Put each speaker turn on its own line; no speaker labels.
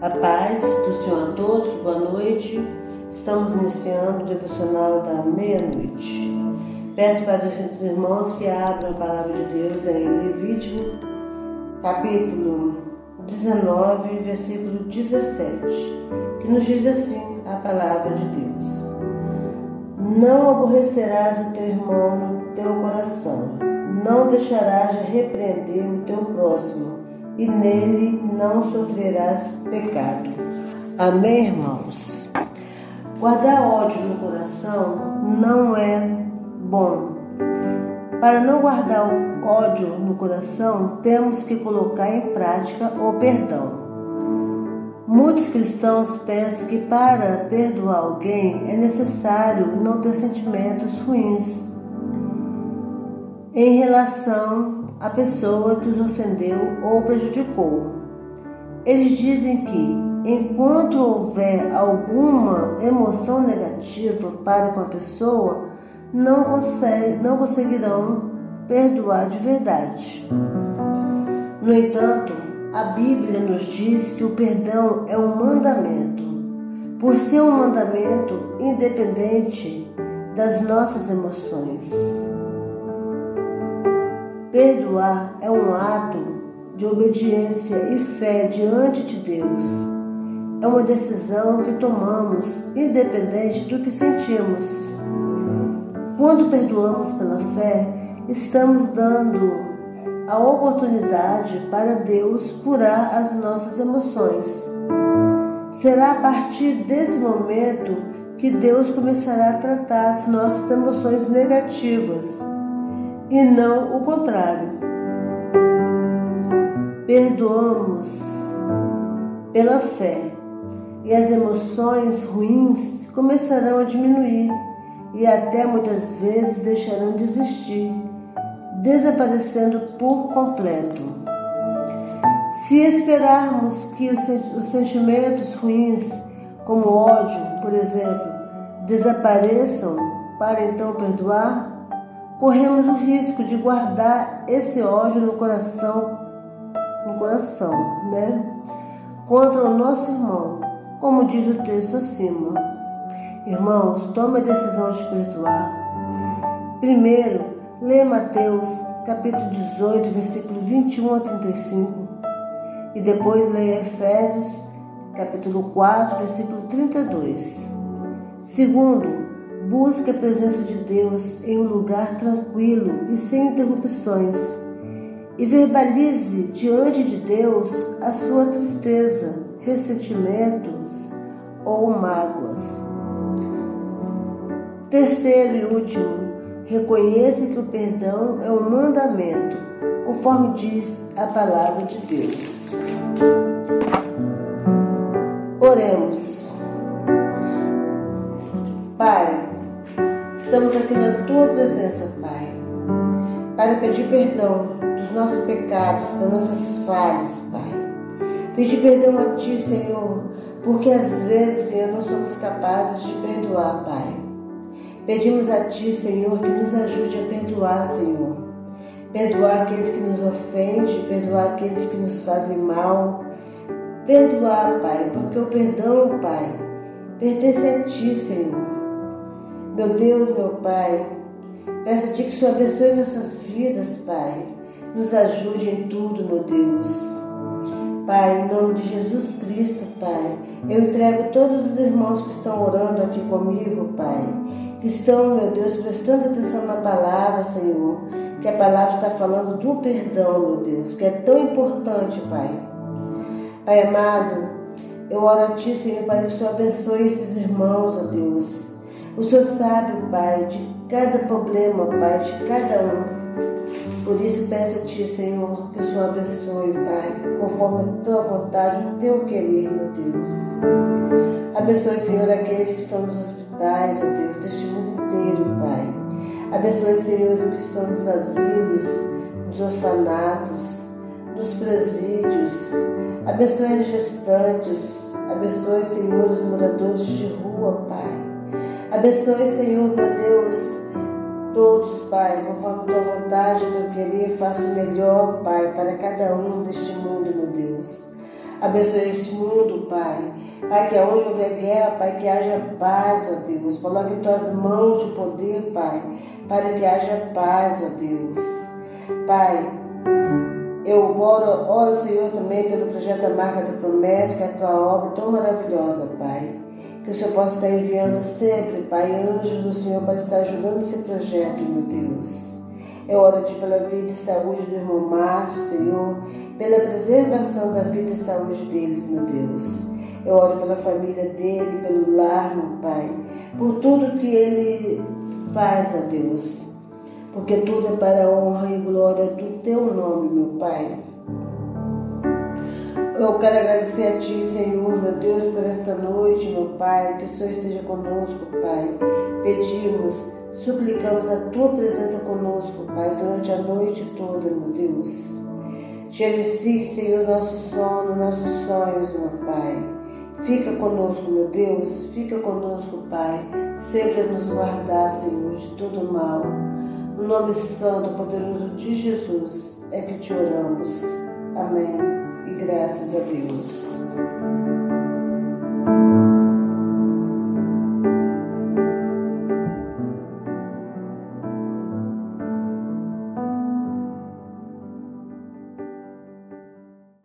A paz do Senhor a todos, boa noite. Estamos iniciando o devocional da meia-noite. Peço para os irmãos que abram a palavra de Deus em Levítico, capítulo 19, versículo 17, que nos diz assim a palavra de Deus: Não aborrecerás o teu irmão no teu coração, não deixarás de repreender o teu próximo e nele não sofrerás pecado. Amém, irmãos? Guardar ódio no coração não é bom. Para não guardar o ódio no coração, temos que colocar em prática o perdão. Muitos cristãos pensam que para perdoar alguém é necessário não ter sentimentos ruins em relação a pessoa que os ofendeu ou prejudicou. Eles dizem que, enquanto houver alguma emoção negativa para com a pessoa, não, consegue, não conseguirão perdoar de verdade. No entanto, a Bíblia nos diz que o perdão é um mandamento. Por ser um mandamento independente das nossas emoções. Perdoar é um ato de obediência e fé diante de Deus. É uma decisão que tomamos independente do que sentimos. Quando perdoamos pela fé, estamos dando a oportunidade para Deus curar as nossas emoções. Será a partir desse momento que Deus começará a tratar as nossas emoções negativas e não o contrário. Perdoamos pela fé e as emoções ruins começarão a diminuir e até muitas vezes deixarão de existir, desaparecendo por completo. Se esperarmos que os sentimentos ruins, como ódio, por exemplo, desapareçam para então perdoar, corremos o risco de guardar esse ódio no coração, no coração, né? Contra o nosso irmão, como diz o texto acima. Irmãos, tome a decisão de perdoar. Primeiro, lê Mateus, capítulo 18, versículo 21 a 35. E depois leia Efésios, capítulo 4, versículo 32. Segundo, Busque a presença de Deus em um lugar tranquilo e sem interrupções. E verbalize diante de Deus a sua tristeza, ressentimentos ou mágoas. Terceiro e último, reconheça que o perdão é um mandamento, conforme diz a palavra de Deus. Oremos. Na tua presença, Pai, para pedir perdão dos nossos pecados, das nossas falhas, Pai. Pedir perdão a Ti, Senhor, porque às vezes, Senhor, não somos capazes de perdoar, Pai. Pedimos a Ti, Senhor, que nos ajude a perdoar, Senhor. Perdoar aqueles que nos ofendem, perdoar aqueles que nos fazem mal. Perdoar, Pai, porque o perdão, Pai, pertence a Ti, Senhor. Meu Deus, meu Pai, peço a Ti que o Senhor abençoe nossas vidas, Pai. Nos ajude em tudo, meu Deus. Pai, em nome de Jesus Cristo, Pai, eu entrego todos os irmãos que estão orando aqui comigo, Pai, que estão, meu Deus, prestando atenção na palavra, Senhor, que a palavra está falando do perdão, meu Deus, que é tão importante, Pai. Pai amado, eu oro a Ti, Senhor, para que o Senhor abençoe esses irmãos, ó Deus o Senhor sabe, Pai, de cada problema, Pai, de cada um. Por isso peço a Ti, Senhor, que o Senhor abençoe, Pai, conforme a Tua vontade, o Teu querer, meu Deus. Abençoe, Senhor, aqueles que estão nos hospitais, meu Deus, deste mundo inteiro, Pai. Abençoe, Senhor, os que estão nos asilos, nos orfanatos, nos presídios. Abençoe as gestantes. Abençoe, Senhor, os moradores de rua, Pai. Abençoe, Senhor, meu Deus, todos, Pai, conforme tua vontade, teu querer, faça o melhor, Pai, para cada um deste mundo, meu Deus. Abençoe este mundo, Pai. Pai, que aonde houver guerra, Pai, que haja paz, ó Deus. Coloque em tuas mãos de poder, Pai, para que haja paz, ó Deus. Pai, eu oro, oro, Senhor, também pelo projeto da Marca da Promessa, que é a tua obra tão maravilhosa, Pai. Que o Senhor possa estar enviando sempre, Pai, anjos do Senhor para estar ajudando esse projeto, meu Deus. Eu oro a Ti pela vida e saúde do irmão Márcio, Senhor, pela preservação da vida e saúde deles, meu Deus. Eu oro pela família dele, pelo lar, meu Pai, por tudo que ele faz, ó Deus. Porque tudo é para a honra e glória do Teu nome, meu Pai. Eu quero agradecer a Ti, Senhor, meu Deus, por esta noite, meu Pai, que o Senhor esteja conosco, Pai. Pedimos, suplicamos a Tua presença conosco, Pai, durante a noite toda, meu Deus. Gerecie, Senhor, nosso sono, nossos sonhos, meu Pai. Fica conosco, meu Deus, fica conosco, Pai, sempre nos guardar, Senhor, de todo mal. No nome santo, poderoso de Jesus, é que te oramos. Amém. Graças a Deus.